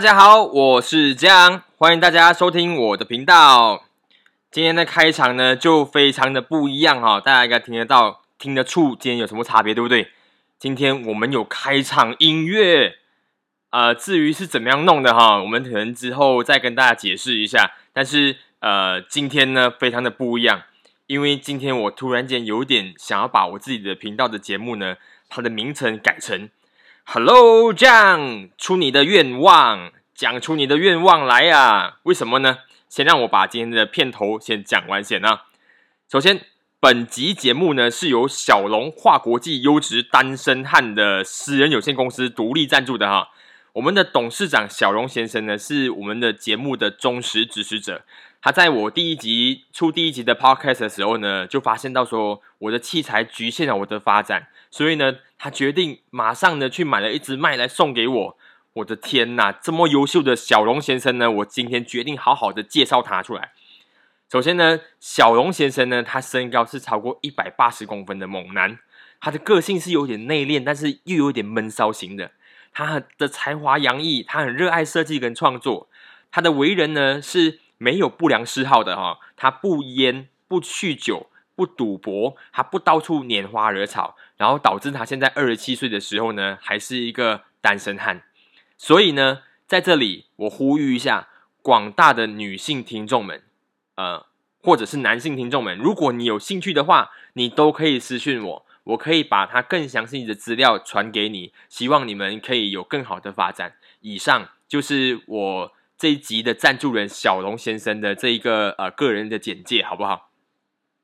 大家好，我是江，欢迎大家收听我的频道。今天的开场呢，就非常的不一样哈，大家应该听得到、听得出今天有什么差别，对不对？今天我们有开场音乐，呃，至于是怎么样弄的哈，我们可能之后再跟大家解释一下。但是呃，今天呢，非常的不一样，因为今天我突然间有点想要把我自己的频道的节目呢，它的名称改成。Hello，酱，出你的愿望，讲出你的愿望来呀？为什么呢？先让我把今天的片头先讲完先啊。首先，本集节目呢是由小龙化国际优质单身汉的私人有限公司独立赞助的哈。我们的董事长小龙先生呢是我们的节目的忠实支持者。他在我第一集出第一集的 podcast 的时候呢，就发现到说我的器材局限了我的发展。所以呢，他决定马上呢去买了一只麦来送给我。我的天呐，这么优秀的小龙先生呢，我今天决定好好的介绍他出来。首先呢，小龙先生呢，他身高是超过一百八十公分的猛男，他的个性是有点内敛，但是又有点闷骚型的。他的才华洋溢，他很热爱设计跟创作。他的为人呢是没有不良嗜好的哈，他不烟不酗酒。不赌博，他不到处拈花惹草，然后导致他现在二十七岁的时候呢，还是一个单身汉。所以呢，在这里我呼吁一下广大的女性听众们，呃，或者是男性听众们，如果你有兴趣的话，你都可以私讯我，我可以把他更详细的资料传给你。希望你们可以有更好的发展。以上就是我这一集的赞助人小龙先生的这一个呃个人的简介，好不好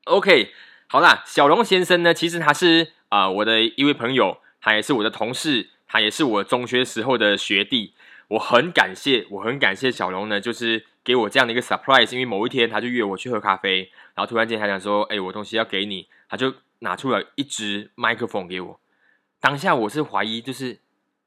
？OK，好啦，小龙先生呢，其实他是啊我的一位朋友，他也是我的同事，他也是我中学时候的学弟。我很感谢，我很感谢小龙呢，就是给我这样的一个 surprise。因为某一天他就约我去喝咖啡，然后突然间他讲说：“哎，我东西要给你。”他就拿出了一支麦克风给我。当下我是怀疑，就是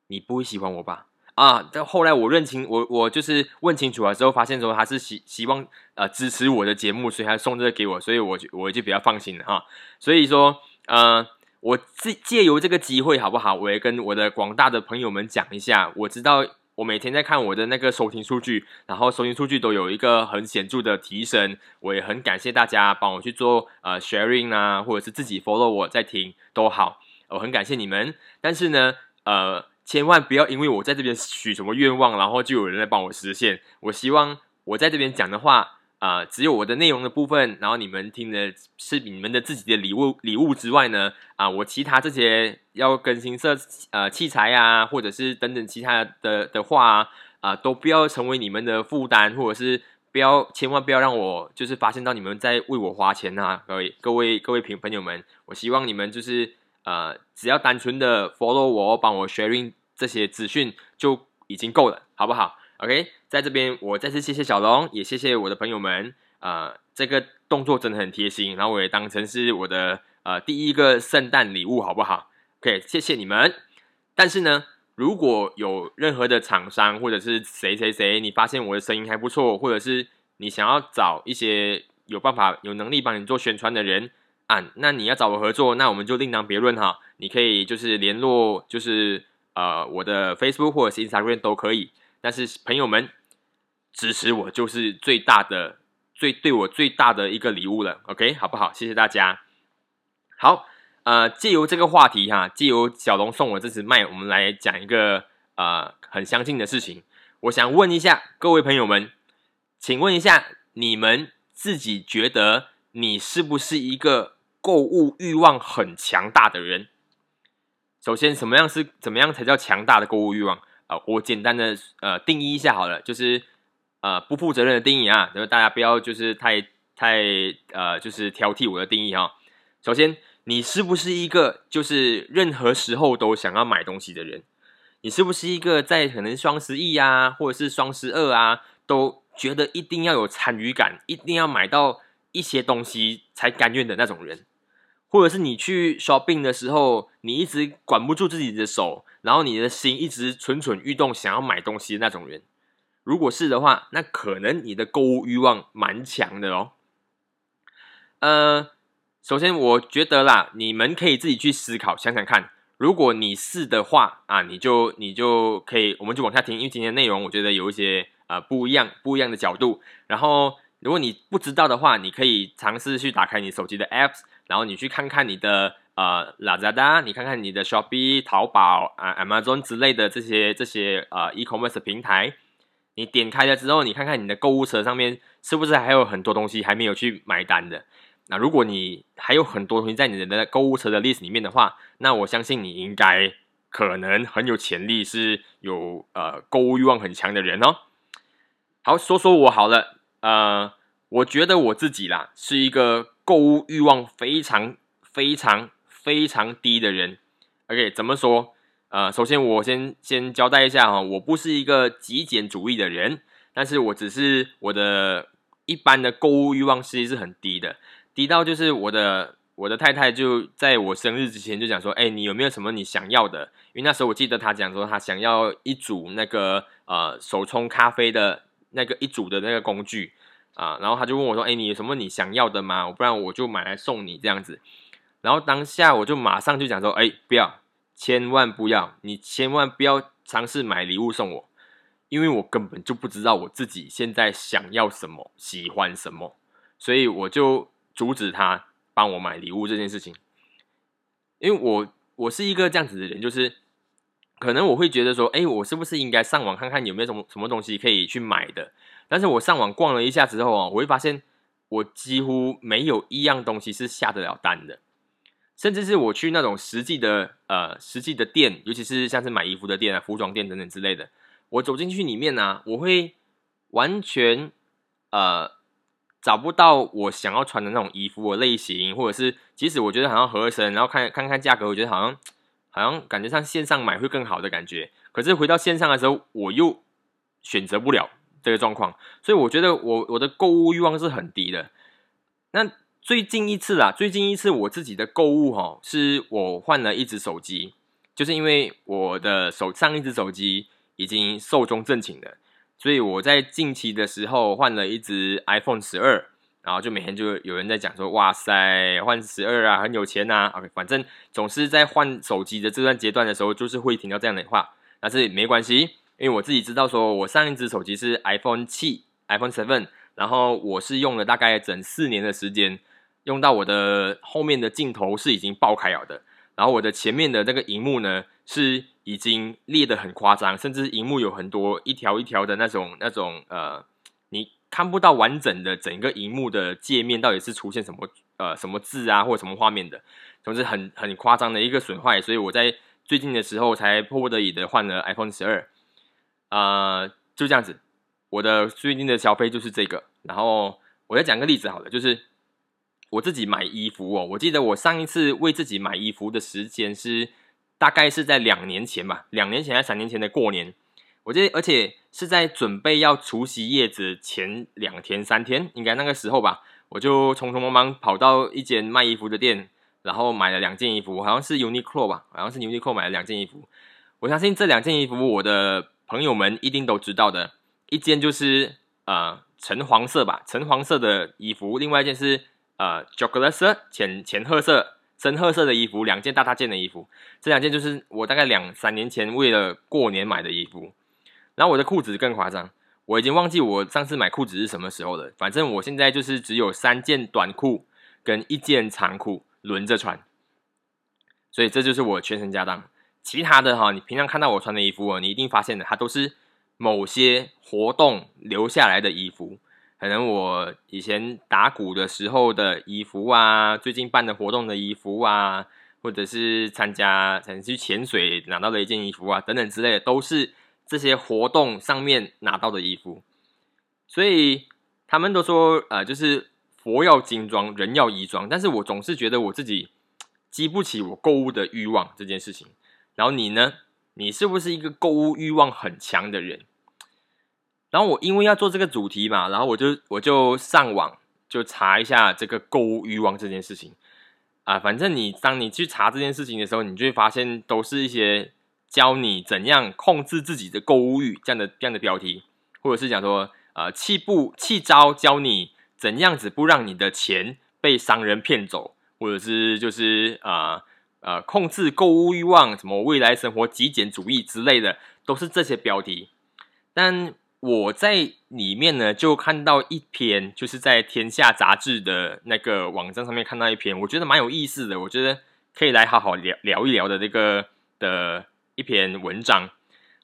你不会喜欢我吧？啊！但后来我认清我，我就是问清楚了之后，发现说他是希希望呃支持我的节目，所以他送这个给我，所以我就我就比较放心了哈。所以说呃，我借借由这个机会好不好？我也跟我的广大的朋友们讲一下，我知道我每天在看我的那个收听数据，然后收听数据都有一个很显著的提升，我也很感谢大家帮我去做呃 sharing 啊，或者是自己 follow 我在听都好，我很感谢你们。但是呢，呃。千万不要因为我在这边许什么愿望，然后就有人来帮我实现。我希望我在这边讲的话啊，只有我的内容的部分，然后你们听的是你们的自己的礼物礼物之外呢，啊，我其他这些要更新设呃器材啊，或者是等等其他的的话啊，都不要成为你们的负担，或者是不要千万不要让我就是发现到你们在为我花钱啊，各位各位各位朋朋友们，我希望你们就是呃，只要单纯的 follow 我，帮我 sharing。这些资讯就已经够了，好不好？OK，在这边我再次谢谢小龙，也谢谢我的朋友们。呃，这个动作真的很贴心，然后我也当成是我的呃第一个圣诞礼物，好不好？OK，谢谢你们。但是呢，如果有任何的厂商或者是谁谁谁，你发现我的声音还不错，或者是你想要找一些有办法、有能力帮你做宣传的人啊，那你要找我合作，那我们就另当别论哈。你可以就是联络，就是。呃，我的 Facebook 或者是 Instagram 都可以，但是朋友们支持我就是最大的、最对我最大的一个礼物了。OK，好不好？谢谢大家。好，呃，借由这个话题哈，借由小龙送我这支麦，我们来讲一个呃很相近的事情。我想问一下各位朋友们，请问一下，你们自己觉得你是不是一个购物欲望很强大的人？首先，什么样是怎么样才叫强大的购物欲望啊？我简单的呃定义一下好了，就是呃不负责任的定义啊，就是大家不要就是太太呃就是挑剔我的定义哈。首先，你是不是一个就是任何时候都想要买东西的人？你是不是一个在可能双十一啊，或者是双十二啊，都觉得一定要有参与感，一定要买到一些东西才甘愿的那种人？或者是你去 shopping 的时候，你一直管不住自己的手，然后你的心一直蠢蠢欲动，想要买东西的那种人，如果是的话，那可能你的购物欲望蛮强的哦。呃，首先我觉得啦，你们可以自己去思考，想想看，如果你是的话啊，你就你就可以，我们就往下听，因为今天内容我觉得有一些呃不一样不一样的角度。然后如果你不知道的话，你可以尝试去打开你手机的 apps，然后你去看看你的呃 Lazada，你看看你的 Shopee、淘宝啊、Amazon 之类的这些这些呃 e-commerce 平台。你点开了之后，你看看你的购物车上面是不是还有很多东西还没有去买单的？那如果你还有很多东西在你的购物车的 list 里面的话，那我相信你应该可能很有潜力，是有呃购物欲望很强的人哦。好，说说我好了，呃，我觉得我自己啦是一个购物欲望非常非常非常低的人。OK，怎么说？呃，首先我先先交代一下哈，我不是一个极简主义的人，但是我只是我的一般的购物欲望其实是很低的，低到就是我的我的太太就在我生日之前就讲说，哎，你有没有什么你想要的？因为那时候我记得她讲说，她想要一组那个呃手冲咖啡的那个一组的那个工具啊，然后她就问我说，哎，你有什么你想要的吗？不然我就买来送你这样子。然后当下我就马上就讲说，哎，不要。千万不要，你千万不要尝试买礼物送我，因为我根本就不知道我自己现在想要什么，喜欢什么，所以我就阻止他帮我买礼物这件事情。因为我我是一个这样子的人，就是可能我会觉得说，哎，我是不是应该上网看看有没有什么什么东西可以去买的？但是我上网逛了一下之后啊，我会发现我几乎没有一样东西是下得了单的。甚至是我去那种实际的呃实际的店，尤其是像是买衣服的店啊、服装店等等之类的，我走进去里面呢，我会完全呃找不到我想要穿的那种衣服的类型，或者是即使我觉得好像合身，然后看看看价格，我觉得好像好像感觉上线上买会更好的感觉，可是回到线上的时候，我又选择不了这个状况，所以我觉得我我的购物欲望是很低的。那最近一次啊，最近一次我自己的购物哈，是我换了一只手机，就是因为我的手上一只手机已经寿终正寝了，所以我在近期的时候换了一只 iPhone 十二，然后就每天就有人在讲说，哇塞，换十二啊，很有钱呐。OK，反正总是在换手机的这段阶段的时候，就是会听到这样的话，但是没关系，因为我自己知道说我上一只手机是 iPhone 七，iPhone Seven，然后我是用了大概整四年的时间。用到我的后面的镜头是已经爆开了的，然后我的前面的那个荧幕呢是已经裂的很夸张，甚至荧幕有很多一条一条的那种那种呃，你看不到完整的整个荧幕的界面到底是出现什么呃什么字啊或者什么画面的，总之很很夸张的一个损坏，所以我在最近的时候才迫不得已的换了 iPhone 十二，啊就这样子，我的最近的消费就是这个，然后我再讲个例子好了，就是。我自己买衣服哦，我记得我上一次为自己买衣服的时间是大概是在两年前吧，两年前还是三年前的过年，我记得，而且是在准备要除夕夜子前两天三天，应该那个时候吧，我就匆匆忙忙跑到一间卖衣服的店，然后买了两件衣服，好像是 Uniqlo 吧，好像是 Uniqlo 买了两件衣服。我相信这两件衣服，我的朋友们一定都知道的，一件就是呃橙黄色吧，橙黄色的衣服，另外一件是。呃，chocolate、浅浅褐色、深褐色的衣服，两件大大件的衣服，这两件就是我大概两三年前为了过年买的衣服。然后我的裤子更夸张，我已经忘记我上次买裤子是什么时候了。反正我现在就是只有三件短裤跟一件长裤轮着穿，所以这就是我全身家当。其他的哈，你平常看到我穿的衣服哦，你一定发现的，它都是某些活动留下来的衣服。可能我以前打鼓的时候的衣服啊，最近办的活动的衣服啊，或者是参加曾去潜水拿到的一件衣服啊，等等之类的，都是这些活动上面拿到的衣服。所以他们都说，呃，就是佛要金装，人要衣装。但是我总是觉得我自己激不起我购物的欲望这件事情。然后你呢？你是不是一个购物欲望很强的人？然后我因为要做这个主题嘛，然后我就我就上网就查一下这个购物欲望这件事情。啊，反正你当你去查这件事情的时候，你就会发现都是一些教你怎样控制自己的购物欲这样的这样的标题，或者是讲说呃气不气招教你怎样子不让你的钱被商人骗走，或者是就是啊呃控制购物欲望，什么未来生活极简主义之类的，都是这些标题。但我在里面呢，就看到一篇，就是在天下杂志的那个网站上面看到一篇，我觉得蛮有意思的，我觉得可以来好好聊聊一聊的这个的一篇文章。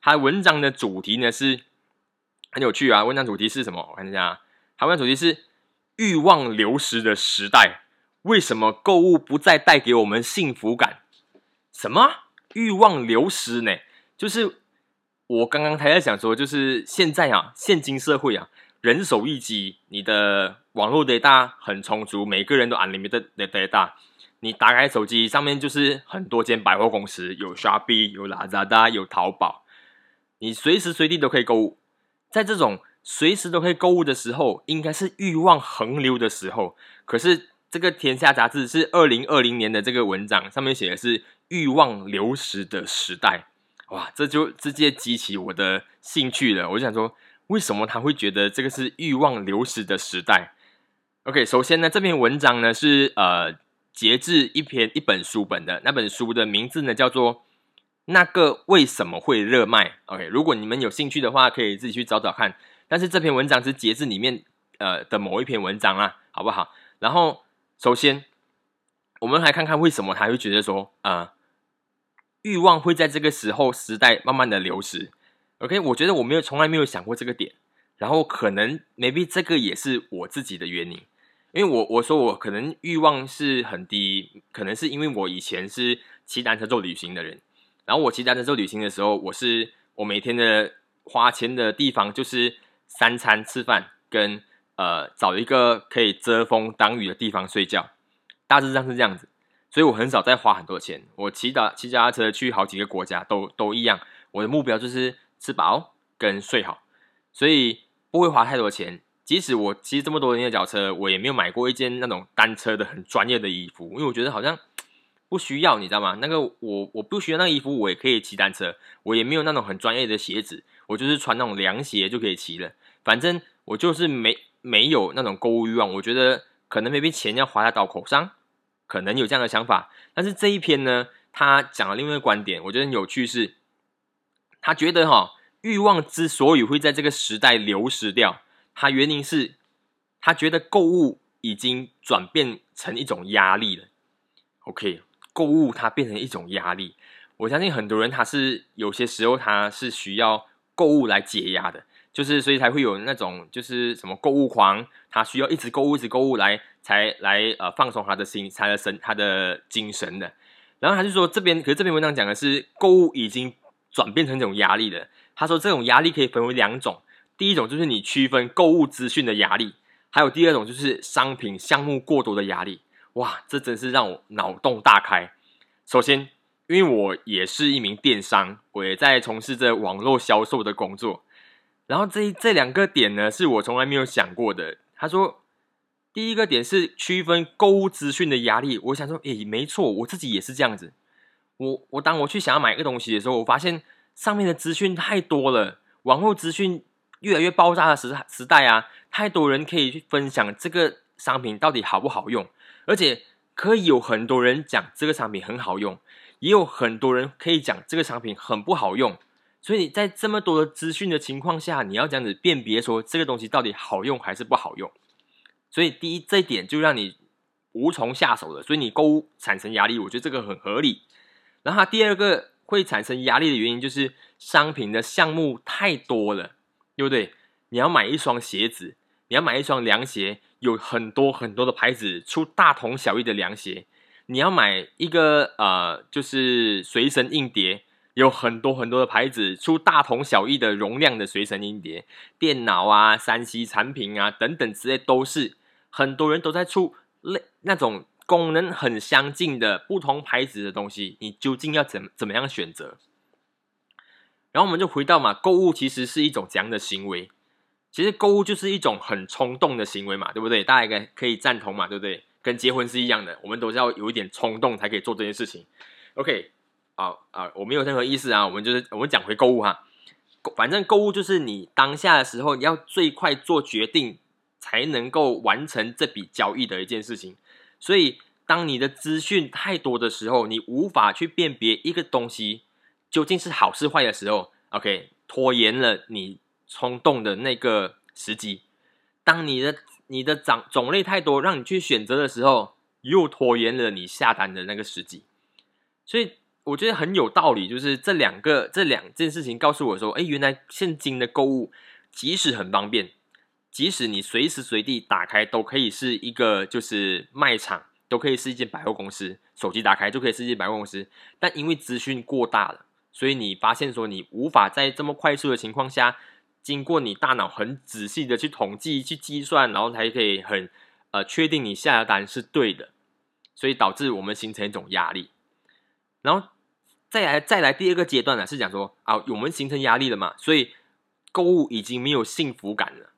它文章的主题呢是很有趣啊，文章主题是什么？我看一下，它文章主题是欲望流失的时代，为什么购物不再带给我们幸福感？什么欲望流失呢？就是。我刚刚还在想说，就是现在啊，现今社会啊，人手一机，你的网络 data 很充足，每个人都 unlimited data。你打开手机上面就是很多间百货公司，有 Shopee，有 Lazada，有淘宝，你随时随地都可以购物。在这种随时都可以购物的时候，应该是欲望横流的时候。可是这个《天下》杂志是二零二零年的这个文章，上面写的是欲望流失的时代。哇，这就直接激起我的兴趣了。我就想说，为什么他会觉得这个是欲望流失的时代？OK，首先呢，这篇文章呢是呃截至一篇一本书本的，那本书的名字呢叫做《那个为什么会热卖》。OK，如果你们有兴趣的话，可以自己去找找看。但是这篇文章是截至里面呃的某一篇文章啊，好不好？然后首先我们来看看为什么他会觉得说啊。欲望会在这个时候时代慢慢的流失，OK？我觉得我没有从来没有想过这个点，然后可能 maybe 这个也是我自己的原因，因为我我说我可能欲望是很低，可能是因为我以前是骑单车做旅行的人，然后我骑单车做旅行的时候，我是我每天的花钱的地方就是三餐吃饭跟呃找一个可以遮风挡雨的地方睡觉，大致上是这样子。所以我很少再花很多钱。我骑打骑脚踏车去好几个国家都都一样。我的目标就是吃饱跟睡好，所以不会花太多钱。即使我骑这么多年的脚车，我也没有买过一件那种单车的很专业的衣服，因为我觉得好像不需要，你知道吗？那个我我不需要那个衣服，我也可以骑单车。我也没有那种很专业的鞋子，我就是穿那种凉鞋就可以骑了。反正我就是没没有那种购物欲望。我觉得可能没必钱要花在刀口上。可能有这样的想法，但是这一篇呢，他讲了另外一个观点，我觉得很有趣，是他觉得哈，欲望之所以会在这个时代流失掉，他原因是他觉得购物已经转变成一种压力了。OK，购物它变成一种压力，我相信很多人他是有些时候他是需要购物来解压的。就是所以才会有那种就是什么购物狂，他需要一直购物，一直购物来才来呃放松他的心，他的神，他的精神的。然后他就说这边，可是这篇文章讲的是购物已经转变成一种压力了。他说这种压力可以分为两种，第一种就是你区分购物资讯的压力，还有第二种就是商品项目过多的压力。哇，这真是让我脑洞大开。首先，因为我也是一名电商，我也在从事着网络销售的工作。然后这这两个点呢，是我从来没有想过的。他说，第一个点是区分购物资讯的压力。我想说，诶，没错，我自己也是这样子。我我当我去想要买一个东西的时候，我发现上面的资讯太多了，网络资讯越来越爆炸的时时代啊，太多人可以去分享这个商品到底好不好用，而且可以有很多人讲这个商品很好用，也有很多人可以讲这个商品很不好用。所以在这么多的资讯的情况下，你要这样子辨别说这个东西到底好用还是不好用。所以第一这一点就让你无从下手了，所以你购物产生压力，我觉得这个很合理。然后第二个会产生压力的原因就是商品的项目太多了，对不对？你要买一双鞋子，你要买一双凉鞋，有很多很多的牌子出大同小异的凉鞋。你要买一个呃，就是随身硬碟。有很多很多的牌子出大同小异的容量的随身硬碟、电脑啊、三 C 产品啊等等之类，都是很多人都在出类那种功能很相近的不同牌子的东西。你究竟要怎怎么样选择？然后我们就回到嘛，购物其实是一种怎样的行为？其实购物就是一种很冲动的行为嘛，对不对？大家应该可以赞同嘛，对不对？跟结婚是一样的，我们都是要有一点冲动才可以做这件事情。OK。啊啊！我没有任何意思啊，我们就是我们讲回购物哈，反正购物就是你当下的时候，你要最快做决定，才能够完成这笔交易的一件事情。所以当你的资讯太多的时候，你无法去辨别一个东西究竟是好是坏的时候，OK，拖延了你冲动的那个时机。当你的你的种种类太多，让你去选择的时候，又拖延了你下单的那个时机。所以我觉得很有道理，就是这两个这两件事情告诉我说，哎，原来现今的购物即使很方便，即使你随时随地打开都可以是一个就是卖场。都可以是一间百货公司，手机打开就可以是一间百货公司。但因为资讯过大了，所以你发现说你无法在这么快速的情况下，经过你大脑很仔细的去统计、去计算，然后才可以很呃确定你下的单是对的，所以导致我们形成一种压力。然后再来再来第二个阶段呢，是讲说啊，我们形成压力了嘛，所以购物已经没有幸福感了。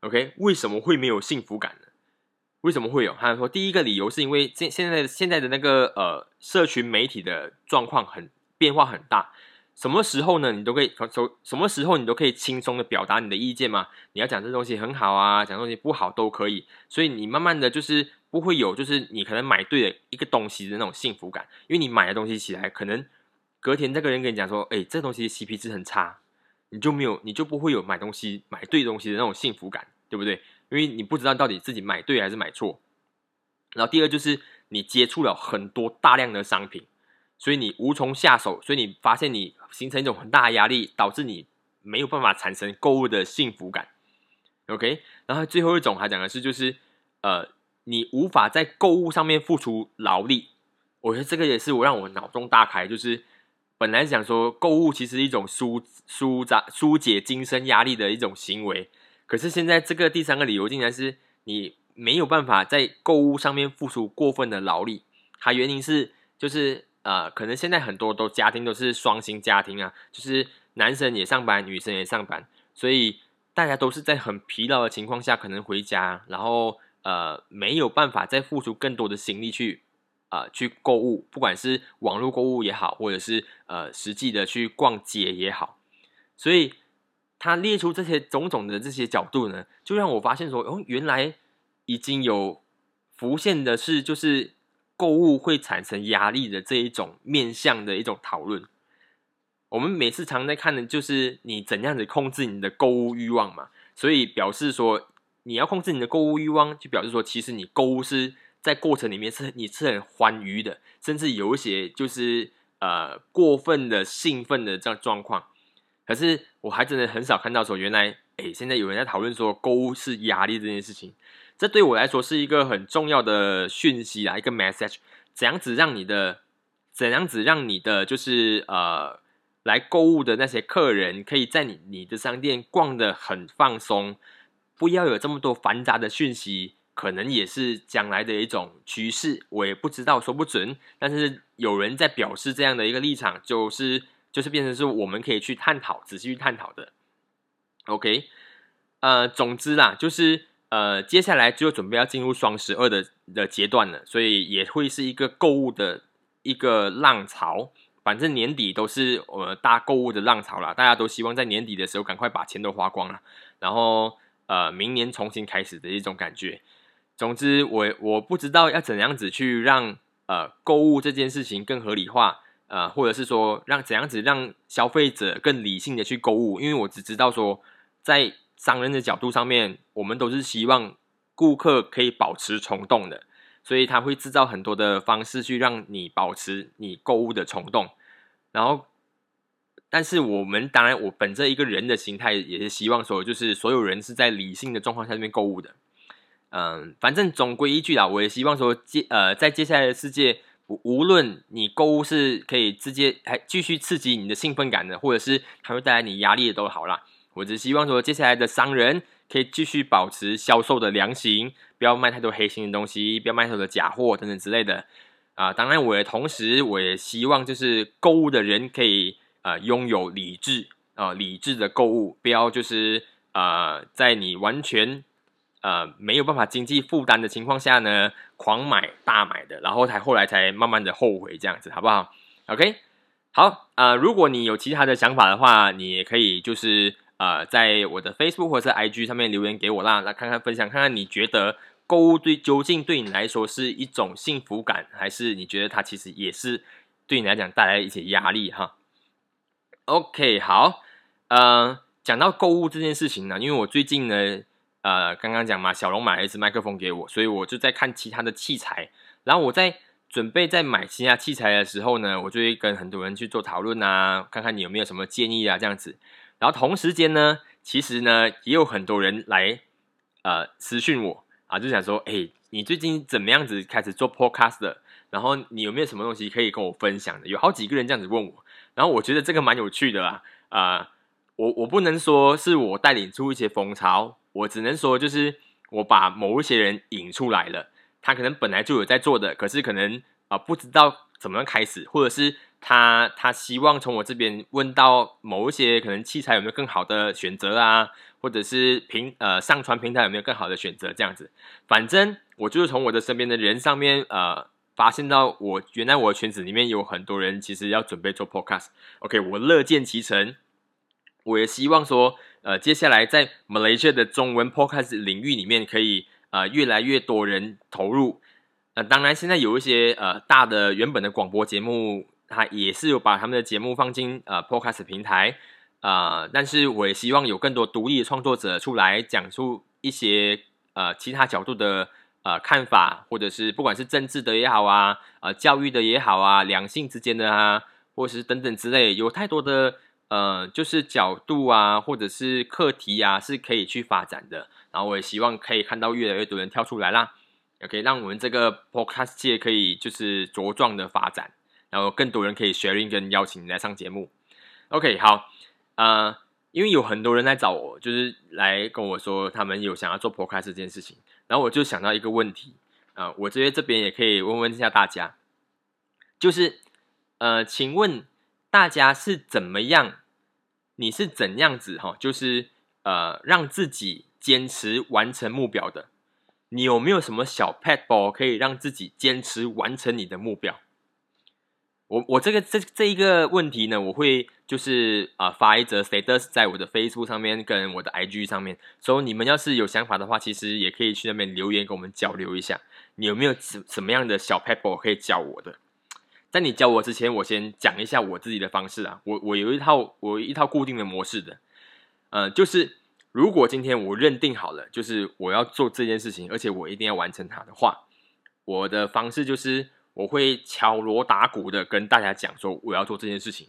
OK，为什么会没有幸福感呢？为什么会有？他说，第一个理由是因为现现在现在的那个呃，社群媒体的状况很变化很大。什么时候呢？你都可以从什么时候你都可以轻松的表达你的意见嘛？你要讲这东西很好啊，讲东西不好都可以。所以你慢慢的就是不会有，就是你可能买对了一个东西的那种幸福感，因为你买的东西起来，可能隔天这个人跟你讲说，哎，这东西 CP 值很差，你就没有，你就不会有买东西买对东西的那种幸福感，对不对？因为你不知道到底自己买对还是买错，然后第二就是你接触了很多大量的商品，所以你无从下手，所以你发现你形成一种很大的压力，导致你没有办法产生购物的幸福感。OK，然后最后一种还讲的是就是呃，你无法在购物上面付出劳力。我觉得这个也是我让我脑中大开，就是本来想说购物其实一种舒舒展疏解精神压力的一种行为。可是现在这个第三个理由竟然是你没有办法在购物上面付出过分的劳力，它原因是就是呃，可能现在很多都家庭都是双薪家庭啊，就是男生也上班，女生也上班，所以大家都是在很疲劳的情况下可能回家，然后呃没有办法再付出更多的心力去呃去购物，不管是网络购物也好，或者是呃实际的去逛街也好，所以。他列出这些种种的这些角度呢，就让我发现说，哦，原来已经有浮现的是，就是购物会产生压力的这一种面向的一种讨论。我们每次常在看的就是你怎样子控制你的购物欲望嘛，所以表示说你要控制你的购物欲望，就表示说其实你购物是在过程里面是你是很欢愉的，甚至有一些就是呃过分的兴奋的这样状况。可是我还真的很少看到说，原来哎，现在有人在讨论说购物是压力这件事情。这对我来说是一个很重要的讯息啊，一个 message。怎样子让你的，怎样子让你的，就是呃，来购物的那些客人，可以在你你的商店逛的很放松，不要有这么多繁杂的讯息，可能也是将来的一种趋势。我也不知道，说不准。但是有人在表示这样的一个立场，就是。就是变成是我们可以去探讨、仔细去探讨的。OK，呃，总之啦，就是呃，接下来就准备要进入双十二的的阶段了，所以也会是一个购物的一个浪潮。反正年底都是呃大购物的浪潮了，大家都希望在年底的时候赶快把钱都花光了，然后呃明年重新开始的一种感觉。总之，我我不知道要怎样子去让呃购物这件事情更合理化。呃，或者是说让怎样子让消费者更理性的去购物，因为我只知道说，在商人的角度上面，我们都是希望顾客可以保持冲动的，所以他会制造很多的方式去让你保持你购物的冲动。然后，但是我们当然，我本着一个人的心态，也是希望说，就是所有人是在理性的状况下面购物的。嗯，反正总归一句啦，我也希望说接呃，在接下来的世界。无论你购物是可以直接还继续刺激你的兴奋感的，或者是它会带来你压力的都好啦。我只希望说，接下来的商人可以继续保持销售的良心，不要卖太多黑心的东西，不要卖太多假货等等之类的。啊，当然，我也同时我也希望就是购物的人可以呃拥有理智啊，理智的购物，不要就是呃在你完全。呃，没有办法经济负担的情况下呢，狂买大买的，然后才后来才慢慢的后悔这样子，好不好？OK，好啊，如果你有其他的想法的话，你也可以就是呃，在我的 Facebook 或者 IG 上面留言给我啦，来看看分享看看你觉得购物对究竟对你来说是一种幸福感，还是你觉得它其实也是对你来讲带来一些压力哈？OK，好，呃，讲到购物这件事情呢，因为我最近呢，呃，刚刚讲嘛，小龙买了一支麦克风给我，所以我就在看其他的器材，然后我在准备在买其他器材的时候呢，我就会跟很多人去做讨论啊，看看你有没有什么建议啊，这样子。然后同时间呢，其实呢，也有很多人来呃私讯我啊，就想说，哎，你最近怎么样子开始做 podcast 的？然后你有没有什么东西可以跟我分享的？有好几个人这样子问我，然后我觉得这个蛮有趣的啦。啊，我我不能说是我带领出一些风潮，我只能说就是我把某一些人引出来了，他可能本来就有在做的，可是可能啊不知道怎么样开始，或者是。他他希望从我这边问到某一些可能器材有没有更好的选择啊，或者是平呃上传平台有没有更好的选择这样子。反正我就是从我的身边的人上面呃发现到我原来我的圈子里面有很多人其实要准备做 podcast。OK，我乐见其成。我也希望说呃接下来在 Malaysia 的中文 podcast 领域里面可以呃越来越多人投入。呃，当然现在有一些呃大的原本的广播节目。它也是有把他们的节目放进呃 Podcast 平台，呃，但是我也希望有更多独立的创作者出来讲述一些呃其他角度的呃看法，或者是不管是政治的也好啊，呃教育的也好啊，两性之间的啊，或者是等等之类，有太多的呃就是角度啊，或者是课题啊，是可以去发展的。然后我也希望可以看到越来越多人跳出来啦，也可以让我们这个 Podcast 界可以就是茁壮的发展。然后更多人可以 sharing 跟邀请你来上节目，OK 好，呃，因为有很多人来找我，就是来跟我说他们有想要做 podcast 这件事情，然后我就想到一个问题，啊，我觉得这边也可以问问一下大家，就是呃，请问大家是怎么样？你是怎样子哈？就是呃，让自己坚持完成目标的？你有没有什么小 pad ball 可以让自己坚持完成你的目标？我我这个这这一个问题呢，我会就是啊发一则 status 在我的 Facebook 上面跟我的 IG 上面，所以你们要是有想法的话，其实也可以去那边留言跟我们交流一下。你有没有什什么样的小 pet ball 可以教我的？在你教我之前，我先讲一下我自己的方式啊。我我有一套我一套固定的模式的，呃，就是如果今天我认定好了，就是我要做这件事情，而且我一定要完成它的话，我的方式就是。我会敲锣打鼓的跟大家讲说我要做这件事情，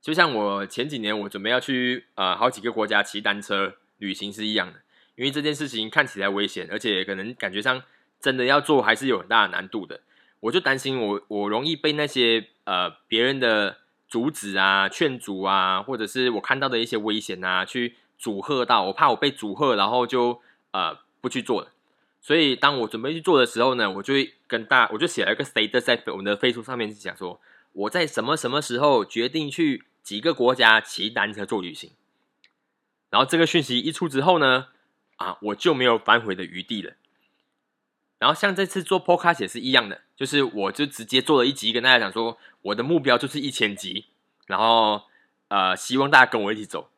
就像我前几年我准备要去呃好几个国家骑单车旅行是一样的，因为这件事情看起来危险，而且可能感觉上真的要做还是有很大的难度的。我就担心我我容易被那些呃别人的阻止啊、劝阻啊，或者是我看到的一些危险啊去阻吓到，我怕我被阻吓，然后就呃不去做了。所以，当我准备去做的时候呢，我就会跟大，我就写了一个 status 在我们的 Facebook 上面，讲说我在什么什么时候决定去几个国家骑单车做旅行。然后这个讯息一出之后呢，啊，我就没有反悔的余地了。然后像这次做 Podcast 也是一样的，就是我就直接做了一集，跟大家讲说我的目标就是一千集，然后呃，希望大家跟我一起走。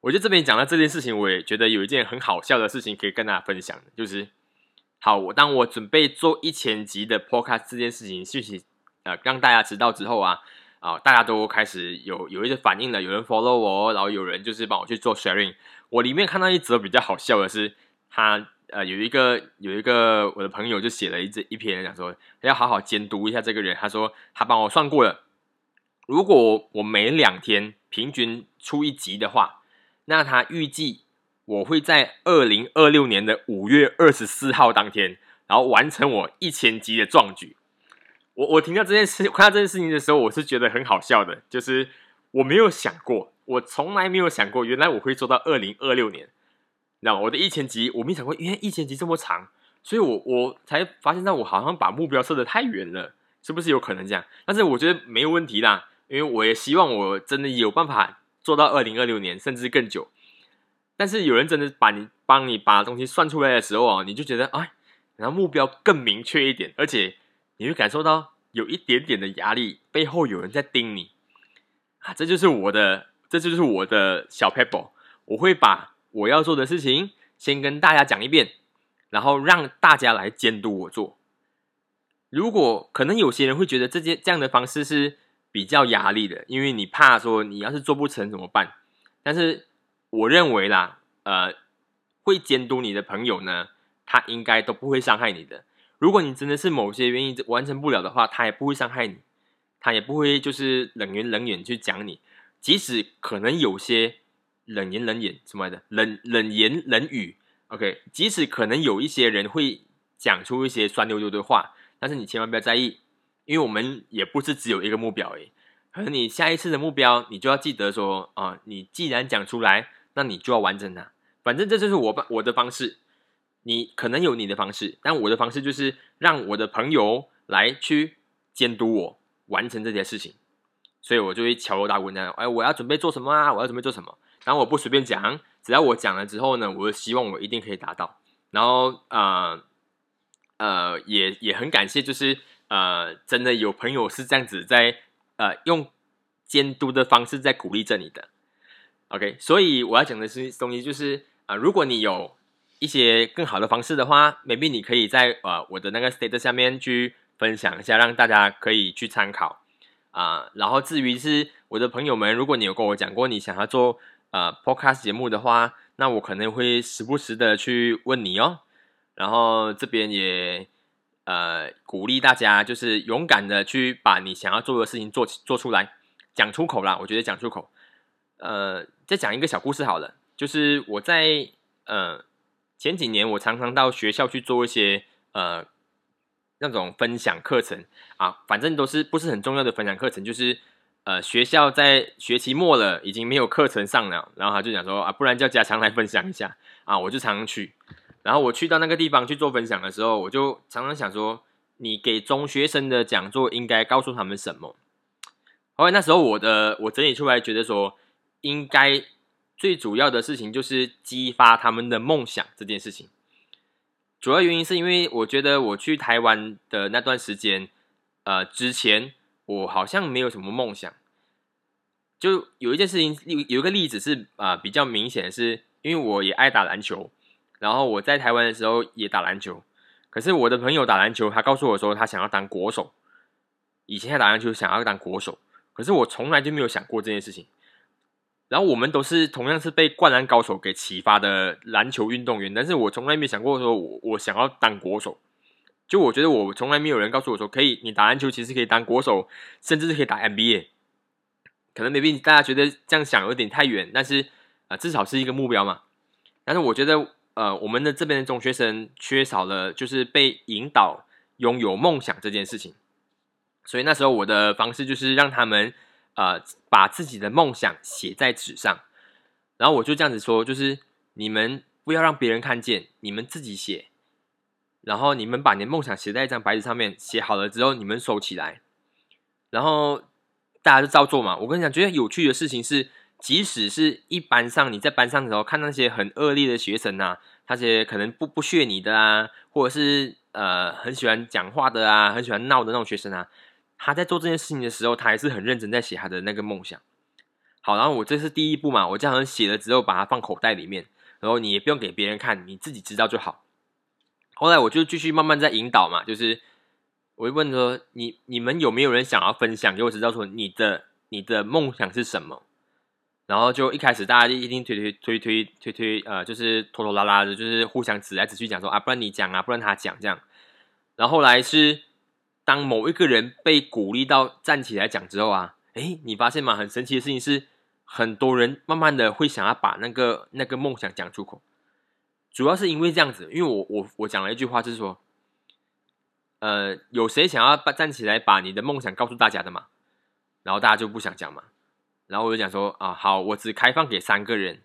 我觉得这边讲到这件事情，我也觉得有一件很好笑的事情可以跟大家分享，就是。好，我当我准备做一千集的 podcast 这件事情讯息，呃，让大家知道之后啊，啊，大家都开始有有一些反应了，有人 follow 我，然后有人就是帮我去做 sharing。我里面看到一则比较好笑的是，他呃有一个有一个我的朋友就写了一一篇讲说，要好好监督一下这个人。他说他帮我算过了，如果我每两天平均出一集的话，那他预计。我会在二零二六年的五月二十四号当天，然后完成我一千集的壮举。我我听到这件事，看到这件事情的时候，我是觉得很好笑的。就是我没有想过，我从来没有想过，原来我会做到二零二六年。你知道吗？我的一千集，我没想过，因为一千集这么长，所以我我才发现到我好像把目标设的太远了，是不是有可能这样？但是我觉得没有问题啦，因为我也希望我真的有办法做到二零二六年，甚至更久。但是有人真的把你帮你把东西算出来的时候啊，你就觉得哎，然后目标更明确一点，而且你会感受到有一点点的压力，背后有人在盯你啊，这就是我的，这就是我的小 pebble。我会把我要做的事情先跟大家讲一遍，然后让大家来监督我做。如果可能，有些人会觉得这件这样的方式是比较压力的，因为你怕说你要是做不成怎么办？但是我认为啦，呃，会监督你的朋友呢，他应该都不会伤害你的。如果你真的是某些原因完成不了的话，他也不会伤害你，他也不会就是冷言冷语去讲你。即使可能有些冷言冷语什么来的，冷冷言冷语，OK，即使可能有一些人会讲出一些酸溜溜的话。但是你千万不要在意，因为我们也不是只有一个目标诶。可能你下一次的目标，你就要记得说啊，你既然讲出来，那你就要完成它。反正这就是我我的方式。你可能有你的方式，但我的方式就是让我的朋友来去监督我完成这件事情。所以我就会敲锣打鼓那样，哎，我要准备做什么啊？我要准备做什么？然后我不随便讲，只要我讲了之后呢，我就希望我一定可以达到。然后啊。呃，也也很感谢，就是呃，真的有朋友是这样子在呃用监督的方式在鼓励着你的。OK，所以我要讲的是东西就是啊，如果你有一些更好的方式的话，maybe 你可以在呃我的那个 state 下面去分享一下，让大家可以去参考啊。然后至于是我的朋友们，如果你有跟我讲过你想要做呃 podcast 节目的话，那我可能会时不时的去问你哦。然后这边也呃鼓励大家，就是勇敢的去把你想要做的事情做做出来，讲出口啦。我觉得讲出口，呃，再讲一个小故事好了。就是我在呃前几年，我常常到学校去做一些呃那种分享课程啊，反正都是不是很重要的分享课程，就是呃学校在学期末了，已经没有课程上了，然后他就讲说啊，不然叫家强来分享一下啊，我就常常去。然后我去到那个地方去做分享的时候，我就常常想说，你给中学生的讲座应该告诉他们什么？后来那时候我的我整理出来，觉得说应该最主要的事情就是激发他们的梦想这件事情。主要原因是因为我觉得我去台湾的那段时间，呃，之前我好像没有什么梦想。就有一件事情，有有一个例子是啊比较明显的是，因为我也爱打篮球。然后我在台湾的时候也打篮球，可是我的朋友打篮球，他告诉我说他想要当国手。以前他打篮球想要当国手，可是我从来就没有想过这件事情。然后我们都是同样是被灌篮高手给启发的篮球运动员，但是我从来没想过说我我想要当国手。就我觉得我从来没有人告诉我说可以，你打篮球其实可以当国手，甚至是可以打 NBA。可能 maybe 大家觉得这样想有点太远，但是啊至少是一个目标嘛。但是我觉得。呃，我们的这边的中学生缺少了就是被引导拥有梦想这件事情，所以那时候我的方式就是让他们呃把自己的梦想写在纸上，然后我就这样子说，就是你们不要让别人看见，你们自己写，然后你们把你的梦想写在一张白纸上面，写好了之后你们收起来，然后大家就照做嘛。我跟你讲，觉得有趣的事情是。即使是一班上，你在班上的时候看那些很恶劣的学生啊，那些可能不不屑你的啊，或者是呃很喜欢讲话的啊，很喜欢闹的那种学生啊，他在做这件事情的时候，他还是很认真在写他的那个梦想。好，然后我这是第一步嘛，我这样写了之后，把它放口袋里面，然后你也不用给别人看，你自己知道就好。后来我就继续慢慢在引导嘛，就是我会问说，你你们有没有人想要分享给我知道说你的你的梦想是什么？然后就一开始大家就一定推推推推推推，呃，就是拖拖拉拉的，就是互相指来指去讲说啊，不然你讲啊，不然他讲这样。然后后来是当某一个人被鼓励到站起来讲之后啊，哎，你发现吗？很神奇的事情是，很多人慢慢的会想要把那个那个梦想讲出口。主要是因为这样子，因为我我我讲了一句话，就是说，呃，有谁想要把站起来把你的梦想告诉大家的嘛？然后大家就不想讲嘛。然后我就讲说啊，好，我只开放给三个人，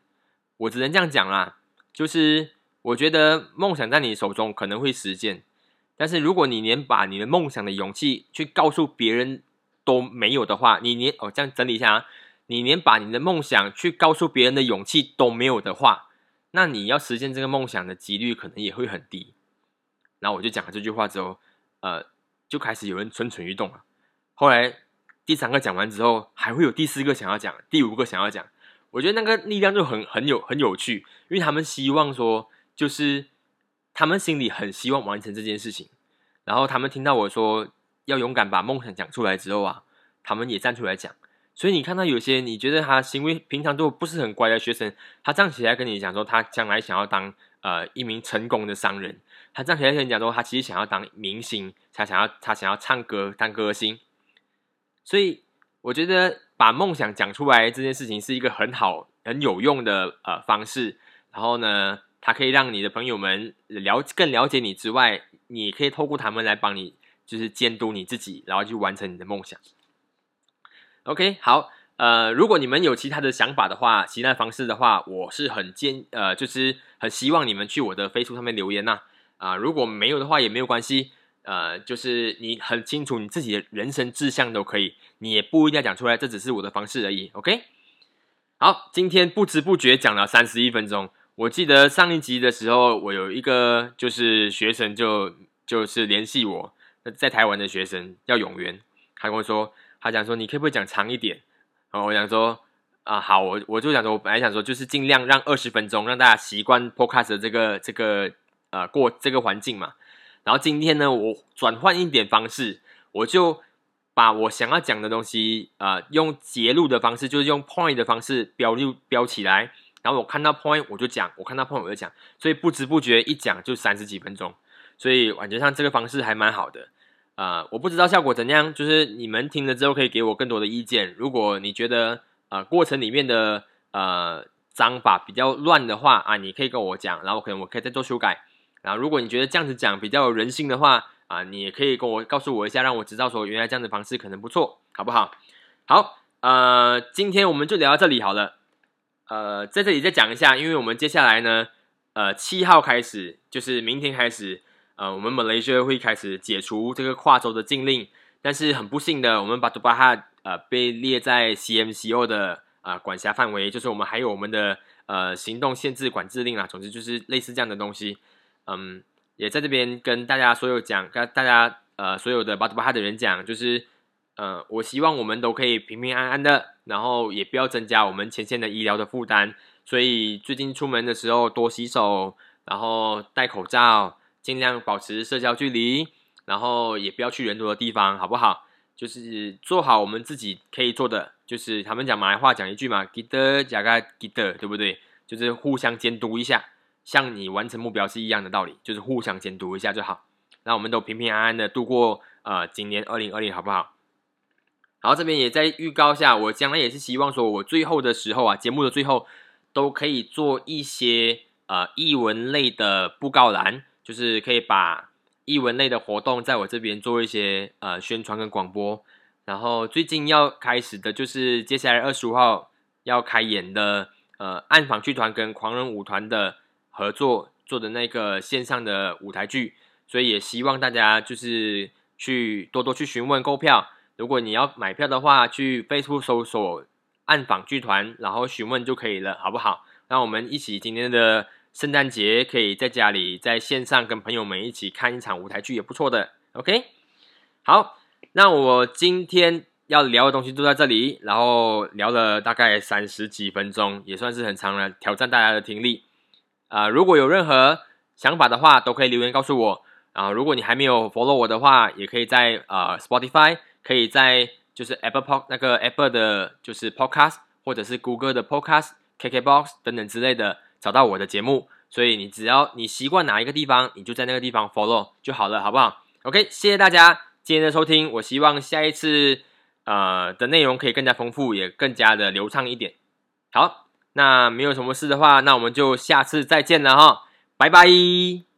我只能这样讲啦。就是我觉得梦想在你手中可能会实现，但是如果你连把你的梦想的勇气去告诉别人都没有的话，你连哦这样整理一下啊，你连把你的梦想去告诉别人的勇气都没有的话，那你要实现这个梦想的几率可能也会很低。然后我就讲了这句话之后，呃，就开始有人蠢蠢欲动了。后来。第三个讲完之后，还会有第四个想要讲，第五个想要讲。我觉得那个力量就很很有很有趣，因为他们希望说，就是他们心里很希望完成这件事情，然后他们听到我说要勇敢把梦想讲出来之后啊，他们也站出来讲。所以你看到有些你觉得他行为平常都不是很乖的学生，他站起来跟你讲说他将来想要当呃一名成功的商人，他站起来跟你讲说他其实想要当明星，他想要他想要唱歌当歌星。所以我觉得把梦想讲出来这件事情是一个很好很有用的呃方式。然后呢，它可以让你的朋友们了更了解你之外，你可以透过他们来帮你就是监督你自己，然后去完成你的梦想。OK，好，呃，如果你们有其他的想法的话，其他方式的话，我是很坚，呃，就是很希望你们去我的 Facebook 上面留言呐，啊，如果没有的话也没有关系，呃，就是你很清楚你自己的人生志向都可以，你也不一定要讲出来，这只是我的方式而已，OK，好，今天不知不觉讲了三十一分钟，我记得上一集的时候，我有一个就是学生就就是联系我，在台湾的学生叫永元，他跟我说。他讲说：“你可不可以讲长一点？”然后我想说：“啊，好，我我就想说，我本来想说，就是尽量让二十分钟，让大家习惯 podcast 的这个这个呃过这个环境嘛。然后今天呢，我转换一点方式，我就把我想要讲的东西啊，用截录的方式，就是用 point 的方式标录标起来。然后我看到 point 我就讲，我看到 point 我就讲，所以不知不觉一讲就三十几分钟，所以感觉上这个方式还蛮好的。啊，我不知道效果怎样，就是你们听了之后可以给我更多的意见。如果你觉得呃过程里面的呃章法比较乱的话啊，你可以跟我讲，然后可能我可以再做修改。然后如果你觉得这样子讲比较有人性的话啊，你也可以跟我告诉我一下，让我知道说原来这样的方式可能不错，好不好？好，呃，今天我们就聊到这里好了。呃，在这里再讲一下，因为我们接下来呢，呃，七号开始就是明天开始。呃，我们马来西亚会开始解除这个跨州的禁令，但是很不幸的，我们巴杜巴哈呃被列在 CMCO 的呃管辖范围，就是我们还有我们的呃行动限制管制令啊，总之就是类似这样的东西。嗯，也在这边跟大家所有讲，跟大家呃所有的巴杜巴哈的人讲，就是呃我希望我们都可以平平安安的，然后也不要增加我们前线的医疗的负担。所以最近出门的时候多洗手，然后戴口罩。尽量保持社交距离，然后也不要去人多的地方，好不好？就是做好我们自己可以做的，就是他们讲马来话讲一句嘛，g i 得加个 g 得，对不对？就是互相监督一下，像你完成目标是一样的道理，就是互相监督一下就好。那我们都平平安安的度过呃今年二零二零，好不好？然后这边也在预告下，我将来也是希望说我最后的时候啊，节目的最后都可以做一些呃译文类的布告栏。就是可以把译文类的活动在我这边做一些呃宣传跟广播，然后最近要开始的就是接下来二十五号要开演的呃暗访剧团跟狂人舞团的合作做的那个线上的舞台剧，所以也希望大家就是去多多去询问购票，如果你要买票的话，去 Facebook 搜索暗访剧团，然后询问就可以了，好不好？让我们一起今天的。圣诞节可以在家里在线上跟朋友们一起看一场舞台剧也不错的。OK，好，那我今天要聊的东西都在这里，然后聊了大概三十几分钟，也算是很长了，挑战大家的听力。啊，如果有任何想法的话，都可以留言告诉我。啊，如果你还没有 follow 我的话，也可以在呃 Spotify，可以在就是 Apple Pod 那个 Apple 的，就是 Podcast，或者是 Google 的 Podcast、KKBox 等等之类的。找到我的节目，所以你只要你习惯哪一个地方，你就在那个地方 follow 就好了，好不好？OK，谢谢大家今天的收听。我希望下一次呃的内容可以更加丰富，也更加的流畅一点。好，那没有什么事的话，那我们就下次再见了哈，拜拜。